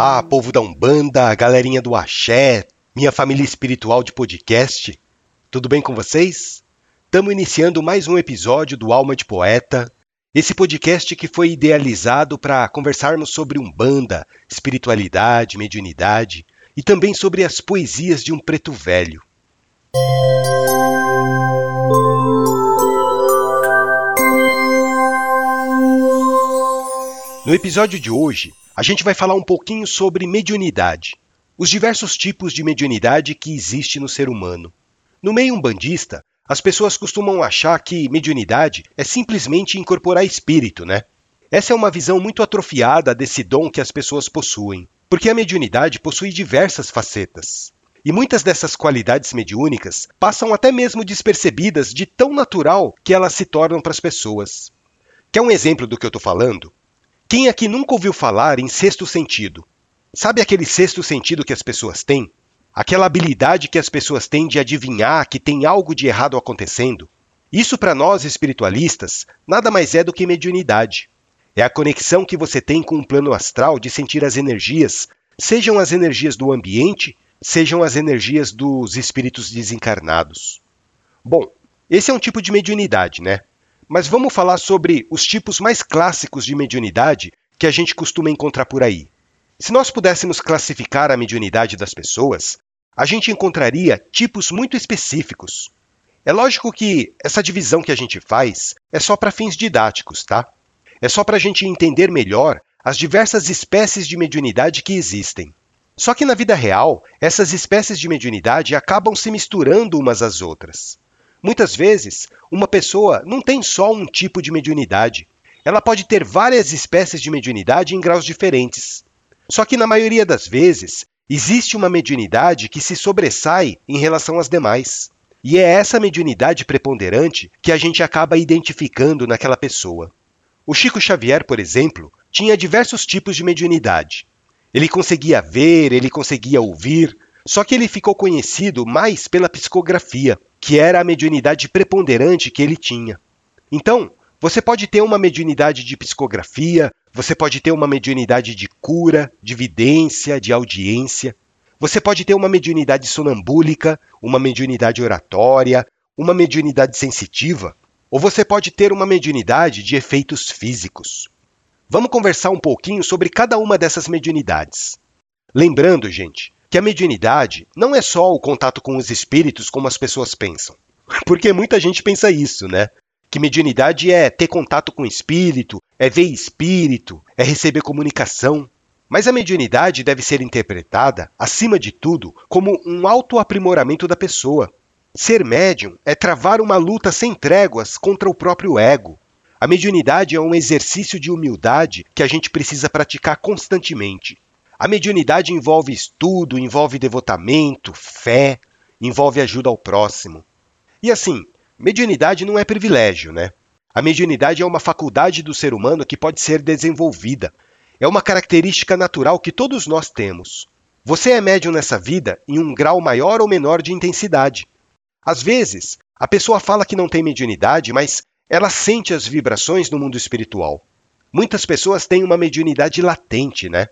Olá, povo da Umbanda, galerinha do Axé, minha família espiritual de podcast. Tudo bem com vocês? Estamos iniciando mais um episódio do Alma de Poeta, esse podcast que foi idealizado para conversarmos sobre Umbanda, espiritualidade, mediunidade e também sobre as poesias de um preto velho. No episódio de hoje, a gente vai falar um pouquinho sobre mediunidade, os diversos tipos de mediunidade que existe no ser humano. No meio umbandista, as pessoas costumam achar que mediunidade é simplesmente incorporar espírito, né? Essa é uma visão muito atrofiada desse dom que as pessoas possuem, porque a mediunidade possui diversas facetas. E muitas dessas qualidades mediúnicas passam até mesmo despercebidas de tão natural que elas se tornam para as pessoas. Quer um exemplo do que eu estou falando? Quem aqui nunca ouviu falar em sexto sentido? Sabe aquele sexto sentido que as pessoas têm? Aquela habilidade que as pessoas têm de adivinhar que tem algo de errado acontecendo? Isso para nós espiritualistas nada mais é do que mediunidade. É a conexão que você tem com o plano astral de sentir as energias, sejam as energias do ambiente, sejam as energias dos espíritos desencarnados. Bom, esse é um tipo de mediunidade, né? Mas vamos falar sobre os tipos mais clássicos de mediunidade que a gente costuma encontrar por aí. Se nós pudéssemos classificar a mediunidade das pessoas, a gente encontraria tipos muito específicos. É lógico que essa divisão que a gente faz é só para fins didáticos, tá? É só para a gente entender melhor as diversas espécies de mediunidade que existem. Só que na vida real, essas espécies de mediunidade acabam se misturando umas às outras. Muitas vezes, uma pessoa não tem só um tipo de mediunidade. Ela pode ter várias espécies de mediunidade em graus diferentes. Só que, na maioria das vezes, existe uma mediunidade que se sobressai em relação às demais. E é essa mediunidade preponderante que a gente acaba identificando naquela pessoa. O Chico Xavier, por exemplo, tinha diversos tipos de mediunidade. Ele conseguia ver, ele conseguia ouvir, só que ele ficou conhecido mais pela psicografia, que era a mediunidade preponderante que ele tinha. Então, você pode ter uma mediunidade de psicografia, você pode ter uma mediunidade de cura, de vidência, de audiência. Você pode ter uma mediunidade sonambúlica, uma mediunidade oratória, uma mediunidade sensitiva, ou você pode ter uma mediunidade de efeitos físicos. Vamos conversar um pouquinho sobre cada uma dessas mediunidades. Lembrando, gente, que a mediunidade não é só o contato com os espíritos como as pessoas pensam. Porque muita gente pensa isso, né? Que mediunidade é ter contato com espírito, é ver espírito, é receber comunicação. Mas a mediunidade deve ser interpretada, acima de tudo, como um autoaprimoramento da pessoa. Ser médium é travar uma luta sem tréguas contra o próprio ego. A mediunidade é um exercício de humildade que a gente precisa praticar constantemente. A mediunidade envolve estudo, envolve devotamento, fé, envolve ajuda ao próximo. E assim, mediunidade não é privilégio, né? A mediunidade é uma faculdade do ser humano que pode ser desenvolvida. É uma característica natural que todos nós temos. Você é médium nessa vida em um grau maior ou menor de intensidade. Às vezes, a pessoa fala que não tem mediunidade, mas ela sente as vibrações no mundo espiritual. Muitas pessoas têm uma mediunidade latente, né?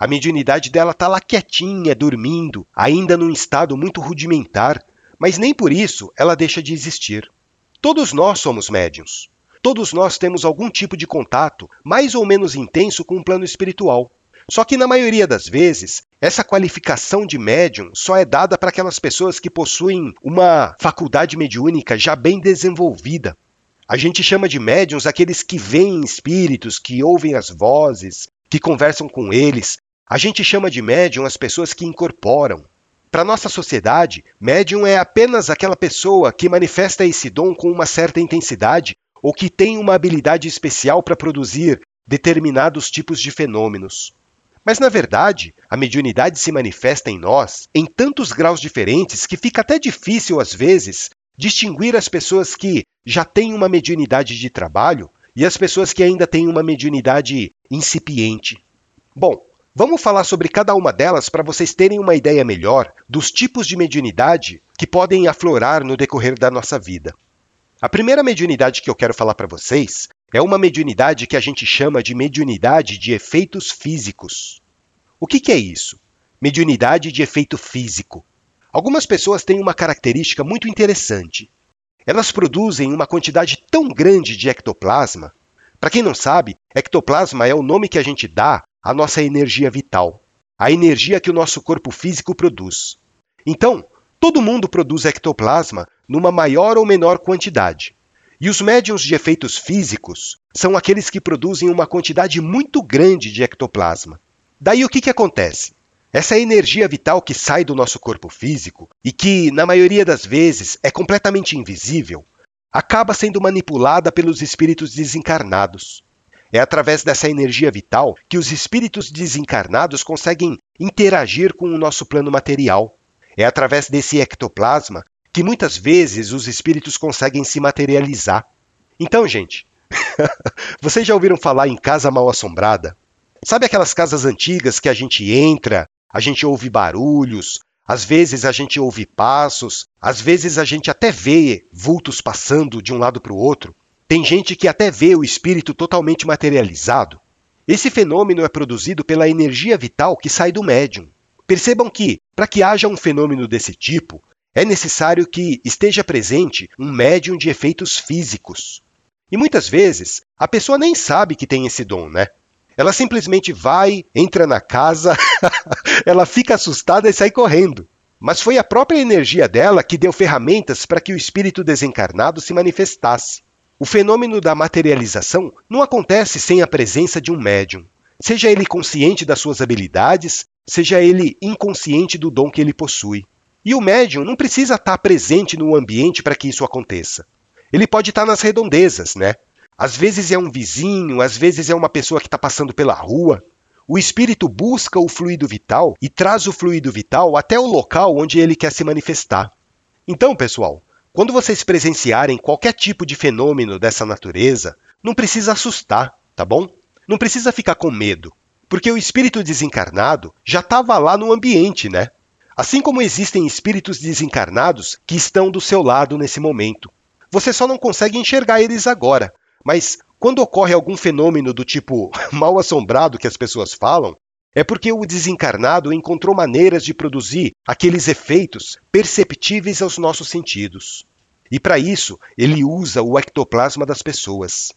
A mediunidade dela está lá quietinha, dormindo, ainda num estado muito rudimentar, mas nem por isso ela deixa de existir. Todos nós somos médiums. Todos nós temos algum tipo de contato, mais ou menos intenso, com o plano espiritual. Só que na maioria das vezes, essa qualificação de médium só é dada para aquelas pessoas que possuem uma faculdade mediúnica já bem desenvolvida. A gente chama de médiums aqueles que veem espíritos, que ouvem as vozes, que conversam com eles, a gente chama de médium as pessoas que incorporam. Para nossa sociedade, médium é apenas aquela pessoa que manifesta esse dom com uma certa intensidade ou que tem uma habilidade especial para produzir determinados tipos de fenômenos. Mas, na verdade, a mediunidade se manifesta em nós em tantos graus diferentes que fica até difícil, às vezes, distinguir as pessoas que já têm uma mediunidade de trabalho e as pessoas que ainda têm uma mediunidade incipiente. Bom, Vamos falar sobre cada uma delas para vocês terem uma ideia melhor dos tipos de mediunidade que podem aflorar no decorrer da nossa vida. A primeira mediunidade que eu quero falar para vocês é uma mediunidade que a gente chama de mediunidade de efeitos físicos. O que, que é isso? Mediunidade de efeito físico. Algumas pessoas têm uma característica muito interessante. Elas produzem uma quantidade tão grande de ectoplasma. Para quem não sabe, ectoplasma é o nome que a gente dá à nossa energia vital, a energia que o nosso corpo físico produz. Então, todo mundo produz ectoplasma numa maior ou menor quantidade. E os médiums de efeitos físicos são aqueles que produzem uma quantidade muito grande de ectoplasma. Daí o que, que acontece? Essa energia vital que sai do nosso corpo físico e que, na maioria das vezes, é completamente invisível, acaba sendo manipulada pelos espíritos desencarnados. É através dessa energia vital que os espíritos desencarnados conseguem interagir com o nosso plano material. É através desse ectoplasma que muitas vezes os espíritos conseguem se materializar. Então, gente, vocês já ouviram falar em casa mal assombrada? Sabe aquelas casas antigas que a gente entra a gente ouve barulhos, às vezes a gente ouve passos, às vezes a gente até vê vultos passando de um lado para o outro. Tem gente que até vê o espírito totalmente materializado. Esse fenômeno é produzido pela energia vital que sai do médium. Percebam que, para que haja um fenômeno desse tipo, é necessário que esteja presente um médium de efeitos físicos. E muitas vezes a pessoa nem sabe que tem esse dom, né? Ela simplesmente vai, entra na casa, ela fica assustada e sai correndo. Mas foi a própria energia dela que deu ferramentas para que o espírito desencarnado se manifestasse. O fenômeno da materialização não acontece sem a presença de um médium, seja ele consciente das suas habilidades, seja ele inconsciente do dom que ele possui. E o médium não precisa estar presente no ambiente para que isso aconteça. Ele pode estar nas redondezas, né? Às vezes é um vizinho, às vezes é uma pessoa que está passando pela rua. O espírito busca o fluido vital e traz o fluido vital até o local onde ele quer se manifestar. Então, pessoal, quando vocês presenciarem qualquer tipo de fenômeno dessa natureza, não precisa assustar, tá bom? Não precisa ficar com medo, porque o espírito desencarnado já estava lá no ambiente, né? Assim como existem espíritos desencarnados que estão do seu lado nesse momento. Você só não consegue enxergar eles agora, mas quando ocorre algum fenômeno do tipo mal assombrado que as pessoas falam, é porque o desencarnado encontrou maneiras de produzir aqueles efeitos perceptíveis aos nossos sentidos. E para isso, ele usa o ectoplasma das pessoas.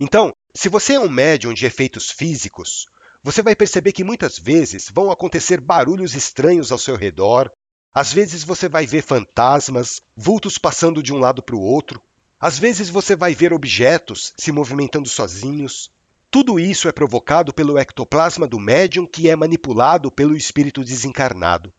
Então, se você é um médium de efeitos físicos, você vai perceber que muitas vezes vão acontecer barulhos estranhos ao seu redor, às vezes você vai ver fantasmas, vultos passando de um lado para o outro, às vezes você vai ver objetos se movimentando sozinhos. Tudo isso é provocado pelo ectoplasma do médium que é manipulado pelo espírito desencarnado.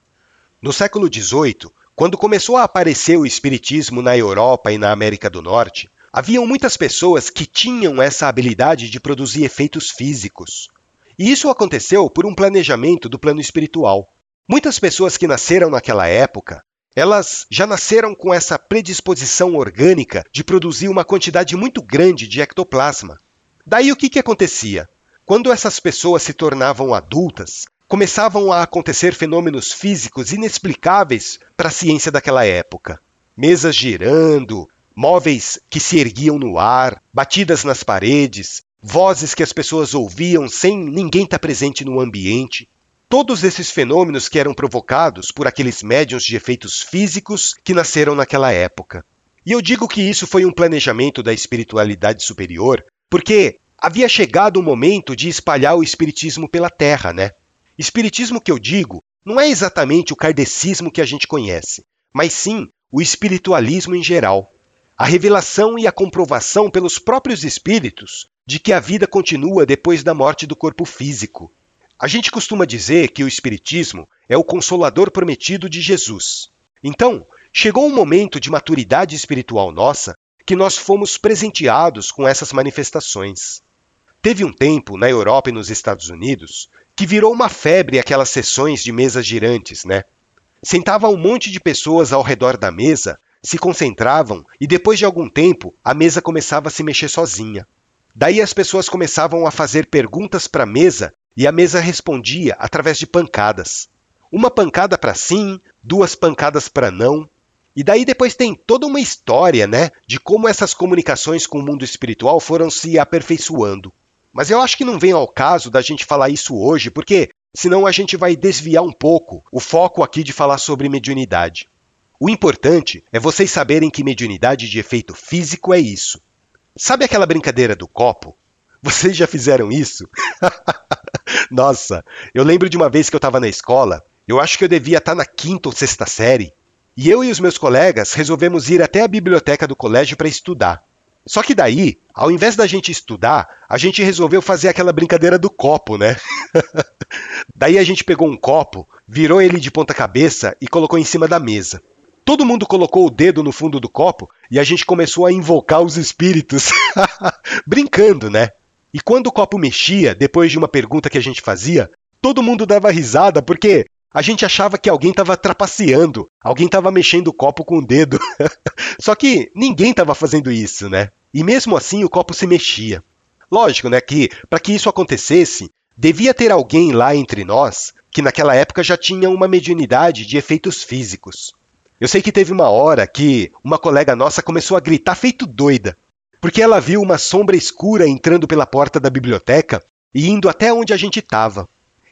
No século XVIII, quando começou a aparecer o espiritismo na Europa e na América do Norte, haviam muitas pessoas que tinham essa habilidade de produzir efeitos físicos. E isso aconteceu por um planejamento do plano espiritual. Muitas pessoas que nasceram naquela época elas já nasceram com essa predisposição orgânica de produzir uma quantidade muito grande de ectoplasma. Daí o que, que acontecia? Quando essas pessoas se tornavam adultas, começavam a acontecer fenômenos físicos inexplicáveis para a ciência daquela época. Mesas girando, móveis que se erguiam no ar, batidas nas paredes, vozes que as pessoas ouviam sem ninguém estar presente no ambiente. Todos esses fenômenos que eram provocados por aqueles médiums de efeitos físicos que nasceram naquela época. E eu digo que isso foi um planejamento da espiritualidade superior, porque havia chegado o momento de espalhar o espiritismo pela terra, né? Espiritismo que eu digo não é exatamente o kardecismo que a gente conhece, mas sim o espiritualismo em geral. A revelação e a comprovação pelos próprios espíritos de que a vida continua depois da morte do corpo físico. A gente costuma dizer que o Espiritismo é o consolador prometido de Jesus. Então, chegou um momento de maturidade espiritual nossa que nós fomos presenteados com essas manifestações. Teve um tempo, na Europa e nos Estados Unidos, que virou uma febre aquelas sessões de mesas girantes, né? Sentava um monte de pessoas ao redor da mesa, se concentravam e depois de algum tempo a mesa começava a se mexer sozinha. Daí as pessoas começavam a fazer perguntas para a mesa e a mesa respondia através de pancadas. Uma pancada para sim, duas pancadas para não. E daí depois tem toda uma história, né, de como essas comunicações com o mundo espiritual foram se aperfeiçoando. Mas eu acho que não vem ao caso da gente falar isso hoje, porque senão a gente vai desviar um pouco o foco aqui de falar sobre mediunidade. O importante é vocês saberem que mediunidade de efeito físico é isso. Sabe aquela brincadeira do copo? Vocês já fizeram isso? Nossa, eu lembro de uma vez que eu estava na escola, eu acho que eu devia estar tá na quinta ou sexta série, e eu e os meus colegas resolvemos ir até a biblioteca do colégio para estudar. Só que daí, ao invés da gente estudar, a gente resolveu fazer aquela brincadeira do copo, né? daí a gente pegou um copo, virou ele de ponta cabeça e colocou em cima da mesa. Todo mundo colocou o dedo no fundo do copo e a gente começou a invocar os espíritos. Brincando, né? E quando o copo mexia, depois de uma pergunta que a gente fazia, todo mundo dava risada porque a gente achava que alguém estava trapaceando, alguém estava mexendo o copo com o dedo. Só que ninguém estava fazendo isso, né? E mesmo assim o copo se mexia. Lógico, né, que para que isso acontecesse, devia ter alguém lá entre nós que naquela época já tinha uma mediunidade de efeitos físicos. Eu sei que teve uma hora que uma colega nossa começou a gritar feito doida, porque ela viu uma sombra escura entrando pela porta da biblioteca e indo até onde a gente estava.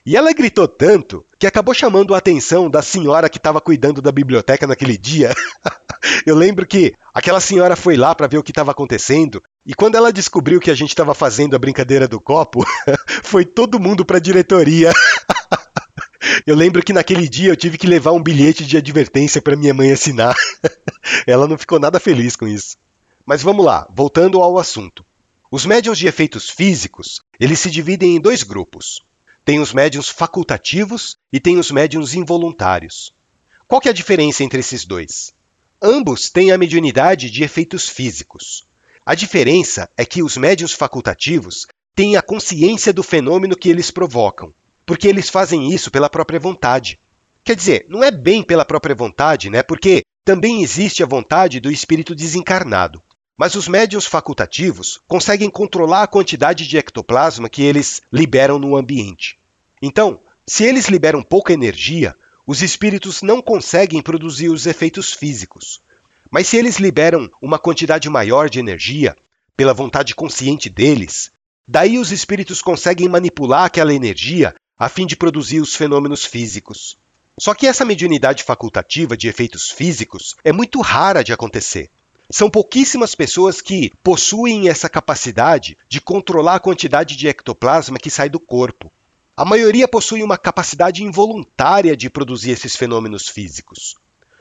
E ela gritou tanto que acabou chamando a atenção da senhora que estava cuidando da biblioteca naquele dia. Eu lembro que aquela senhora foi lá para ver o que estava acontecendo e quando ela descobriu que a gente estava fazendo a brincadeira do copo, foi todo mundo para a diretoria. Eu lembro que naquele dia eu tive que levar um bilhete de advertência para minha mãe assinar. Ela não ficou nada feliz com isso. Mas vamos lá, voltando ao assunto. Os médiums de efeitos físicos, eles se dividem em dois grupos. Tem os médiums facultativos e tem os médiums involuntários. Qual que é a diferença entre esses dois? Ambos têm a mediunidade de efeitos físicos. A diferença é que os médiums facultativos têm a consciência do fenômeno que eles provocam, porque eles fazem isso pela própria vontade. Quer dizer, não é bem pela própria vontade, né? Porque também existe a vontade do espírito desencarnado. Mas os médiums facultativos conseguem controlar a quantidade de ectoplasma que eles liberam no ambiente. Então, se eles liberam pouca energia, os espíritos não conseguem produzir os efeitos físicos. Mas se eles liberam uma quantidade maior de energia, pela vontade consciente deles, daí os espíritos conseguem manipular aquela energia a fim de produzir os fenômenos físicos. Só que essa mediunidade facultativa de efeitos físicos é muito rara de acontecer. São pouquíssimas pessoas que possuem essa capacidade de controlar a quantidade de ectoplasma que sai do corpo. A maioria possui uma capacidade involuntária de produzir esses fenômenos físicos.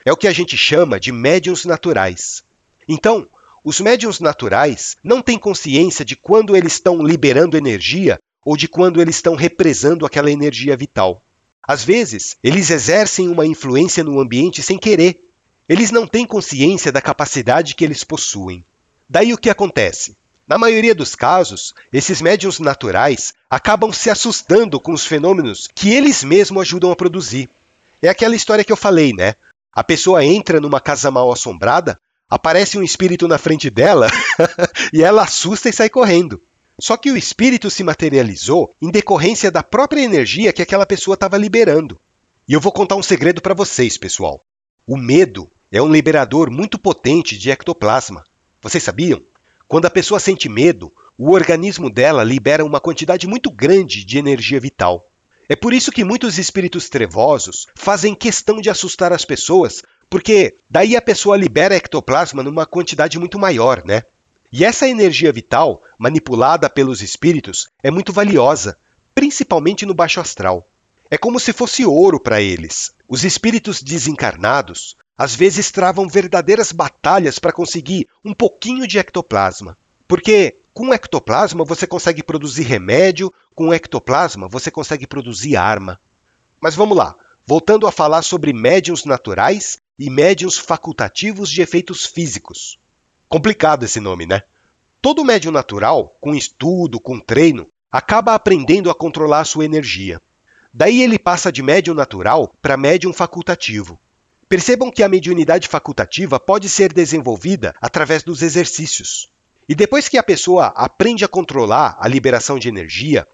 É o que a gente chama de médiums naturais. Então, os médiums naturais não têm consciência de quando eles estão liberando energia ou de quando eles estão represando aquela energia vital. Às vezes, eles exercem uma influência no ambiente sem querer, eles não têm consciência da capacidade que eles possuem. Daí o que acontece? Na maioria dos casos, esses médiums naturais acabam se assustando com os fenômenos que eles mesmos ajudam a produzir. É aquela história que eu falei, né? A pessoa entra numa casa mal assombrada, aparece um espírito na frente dela e ela assusta e sai correndo. Só que o espírito se materializou em decorrência da própria energia que aquela pessoa estava liberando. E eu vou contar um segredo para vocês, pessoal. O medo é um liberador muito potente de ectoplasma. Vocês sabiam? Quando a pessoa sente medo, o organismo dela libera uma quantidade muito grande de energia vital. É por isso que muitos espíritos trevosos fazem questão de assustar as pessoas, porque daí a pessoa libera ectoplasma numa quantidade muito maior, né? E essa energia vital, manipulada pelos espíritos, é muito valiosa, principalmente no baixo astral. É como se fosse ouro para eles. Os espíritos desencarnados às vezes travam verdadeiras batalhas para conseguir um pouquinho de ectoplasma. Porque com ectoplasma você consegue produzir remédio, com ectoplasma você consegue produzir arma. Mas vamos lá, voltando a falar sobre médiums naturais e médiums facultativos de efeitos físicos. Complicado esse nome, né? Todo médium natural, com estudo, com treino, acaba aprendendo a controlar a sua energia. Daí ele passa de médium natural para médium facultativo. Percebam que a mediunidade facultativa pode ser desenvolvida através dos exercícios. E depois que a pessoa aprende a controlar a liberação de energia,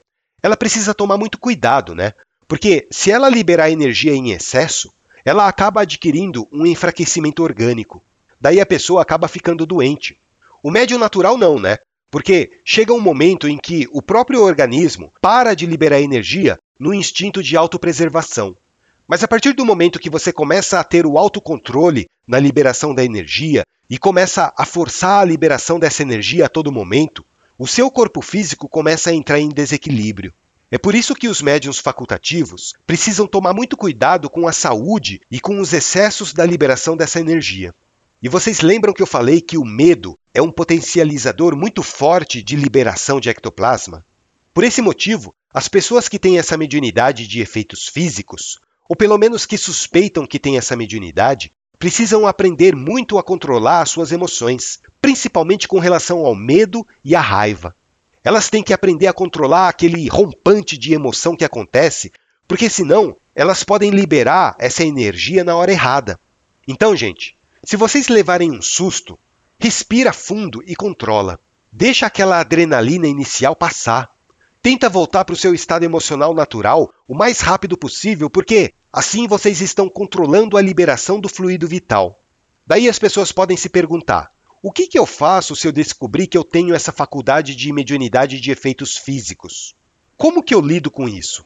ela precisa tomar muito cuidado, né? Porque se ela liberar energia em excesso, ela acaba adquirindo um enfraquecimento orgânico. Daí a pessoa acaba ficando doente. O médium natural não, né? Porque chega um momento em que o próprio organismo para de liberar energia no instinto de autopreservação. Mas a partir do momento que você começa a ter o autocontrole na liberação da energia e começa a forçar a liberação dessa energia a todo momento, o seu corpo físico começa a entrar em desequilíbrio. É por isso que os médiums facultativos precisam tomar muito cuidado com a saúde e com os excessos da liberação dessa energia. E vocês lembram que eu falei que o medo é um potencializador muito forte de liberação de ectoplasma? Por esse motivo, as pessoas que têm essa mediunidade de efeitos físicos, ou pelo menos que suspeitam que têm essa mediunidade, precisam aprender muito a controlar as suas emoções, principalmente com relação ao medo e à raiva. Elas têm que aprender a controlar aquele rompante de emoção que acontece, porque senão elas podem liberar essa energia na hora errada. Então, gente, se vocês levarem um susto, respira fundo e controla. Deixa aquela adrenalina inicial passar. Tenta voltar para o seu estado emocional natural o mais rápido possível, porque assim vocês estão controlando a liberação do fluido vital. Daí as pessoas podem se perguntar: o que, que eu faço se eu descobrir que eu tenho essa faculdade de mediunidade de efeitos físicos? Como que eu lido com isso?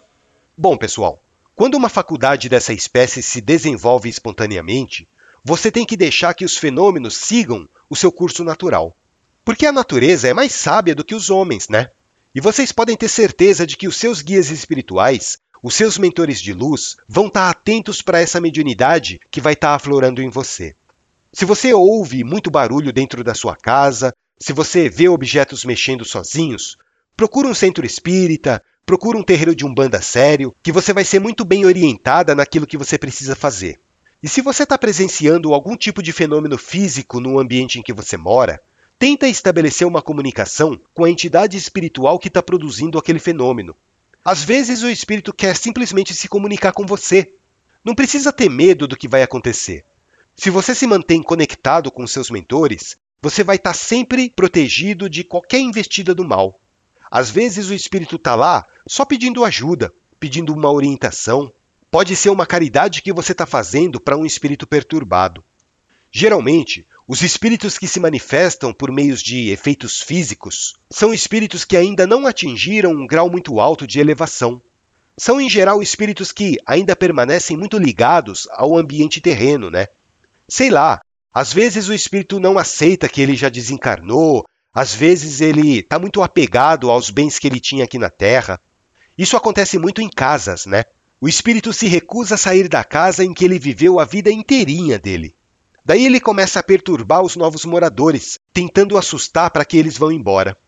Bom, pessoal, quando uma faculdade dessa espécie se desenvolve espontaneamente, você tem que deixar que os fenômenos sigam o seu curso natural. Porque a natureza é mais sábia do que os homens, né? E vocês podem ter certeza de que os seus guias espirituais, os seus mentores de luz, vão estar atentos para essa mediunidade que vai estar aflorando em você. Se você ouve muito barulho dentro da sua casa, se você vê objetos mexendo sozinhos, procura um centro espírita, procura um terreiro de umbanda sério, que você vai ser muito bem orientada naquilo que você precisa fazer. E se você está presenciando algum tipo de fenômeno físico no ambiente em que você mora, tenta estabelecer uma comunicação com a entidade espiritual que está produzindo aquele fenômeno. Às vezes o espírito quer simplesmente se comunicar com você. Não precisa ter medo do que vai acontecer. Se você se mantém conectado com seus mentores, você vai estar sempre protegido de qualquer investida do mal. Às vezes o espírito está lá só pedindo ajuda, pedindo uma orientação. Pode ser uma caridade que você está fazendo para um espírito perturbado. Geralmente, os espíritos que se manifestam por meios de efeitos físicos são espíritos que ainda não atingiram um grau muito alto de elevação. São, em geral, espíritos que ainda permanecem muito ligados ao ambiente terreno, né? Sei lá, às vezes o espírito não aceita que ele já desencarnou, às vezes ele está muito apegado aos bens que ele tinha aqui na Terra. Isso acontece muito em casas, né? O espírito se recusa a sair da casa em que ele viveu a vida inteirinha dele. Daí ele começa a perturbar os novos moradores, tentando assustar para que eles vão embora.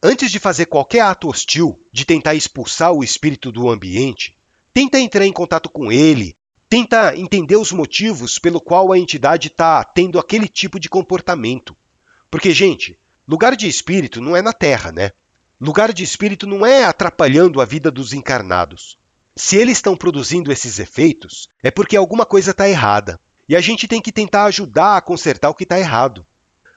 Antes de fazer qualquer ato hostil, de tentar expulsar o espírito do ambiente, tenta entrar em contato com ele, tenta entender os motivos pelo qual a entidade está tendo aquele tipo de comportamento. Porque, gente, lugar de espírito não é na Terra, né? Lugar de espírito não é atrapalhando a vida dos encarnados. Se eles estão produzindo esses efeitos, é porque alguma coisa está errada. E a gente tem que tentar ajudar a consertar o que está errado.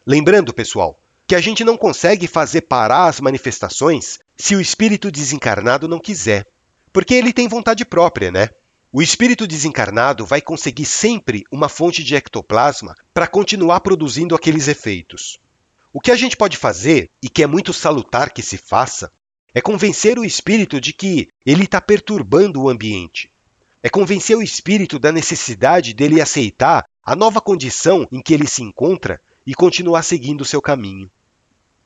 Lembrando, pessoal, que a gente não consegue fazer parar as manifestações se o espírito desencarnado não quiser. Porque ele tem vontade própria, né? O espírito desencarnado vai conseguir sempre uma fonte de ectoplasma para continuar produzindo aqueles efeitos. O que a gente pode fazer, e que é muito salutar que se faça, é convencer o espírito de que ele está perturbando o ambiente. É convencer o espírito da necessidade dele aceitar a nova condição em que ele se encontra e continuar seguindo o seu caminho.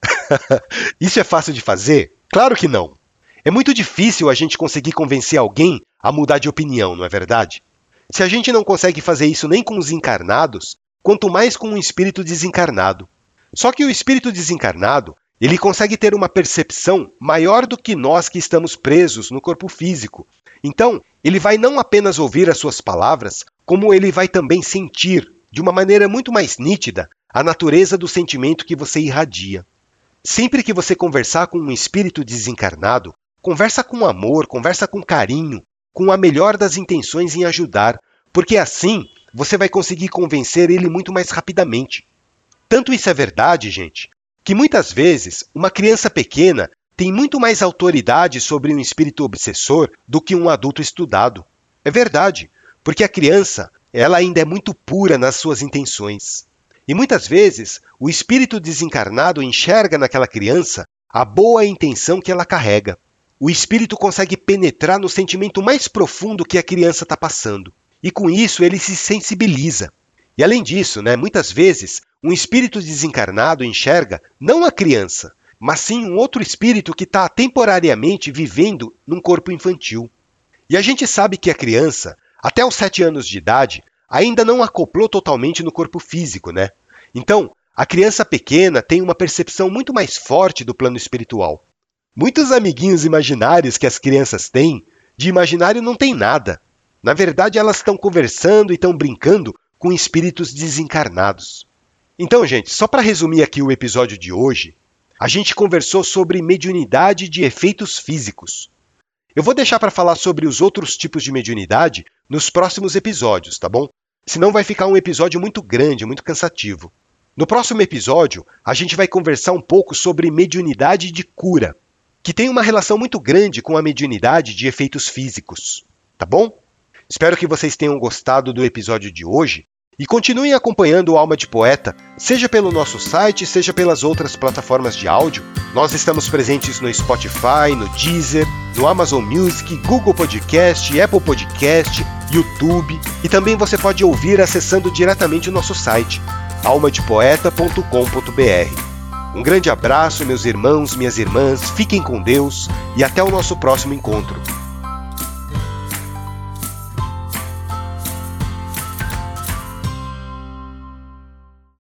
Isso é fácil de fazer? Claro que não. É muito difícil a gente conseguir convencer alguém a mudar de opinião, não é verdade? Se a gente não consegue fazer isso nem com os encarnados, quanto mais com um espírito desencarnado. Só que o espírito desencarnado, ele consegue ter uma percepção maior do que nós que estamos presos no corpo físico. Então, ele vai não apenas ouvir as suas palavras, como ele vai também sentir, de uma maneira muito mais nítida, a natureza do sentimento que você irradia. Sempre que você conversar com um espírito desencarnado, conversa com amor, conversa com carinho, com a melhor das intenções em ajudar, porque assim você vai conseguir convencer ele muito mais rapidamente. Tanto isso é verdade, gente, que muitas vezes uma criança pequena tem muito mais autoridade sobre um espírito obsessor do que um adulto estudado. É verdade, porque a criança, ela ainda é muito pura nas suas intenções. E muitas vezes o espírito desencarnado enxerga naquela criança a boa intenção que ela carrega. o espírito consegue penetrar no sentimento mais profundo que a criança está passando. E com isso ele se sensibiliza. E além disso, né, muitas vezes, um espírito desencarnado enxerga não a criança, mas sim um outro espírito que está temporariamente vivendo num corpo infantil. E a gente sabe que a criança, até os 7 anos de idade, ainda não acoplou totalmente no corpo físico, né? Então, a criança pequena tem uma percepção muito mais forte do plano espiritual. Muitos amiguinhos imaginários que as crianças têm, de imaginário não tem nada. Na verdade, elas estão conversando e estão brincando com espíritos desencarnados. Então, gente, só para resumir aqui o episódio de hoje, a gente conversou sobre mediunidade de efeitos físicos. Eu vou deixar para falar sobre os outros tipos de mediunidade nos próximos episódios, tá bom? Senão vai ficar um episódio muito grande, muito cansativo. No próximo episódio, a gente vai conversar um pouco sobre mediunidade de cura, que tem uma relação muito grande com a mediunidade de efeitos físicos, tá bom? Espero que vocês tenham gostado do episódio de hoje e continuem acompanhando o Alma de Poeta, seja pelo nosso site, seja pelas outras plataformas de áudio. Nós estamos presentes no Spotify, no Deezer, no Amazon Music, Google Podcast, Apple Podcast, YouTube e também você pode ouvir acessando diretamente o nosso site, almadepoeta.com.br. Um grande abraço, meus irmãos, minhas irmãs, fiquem com Deus e até o nosso próximo encontro.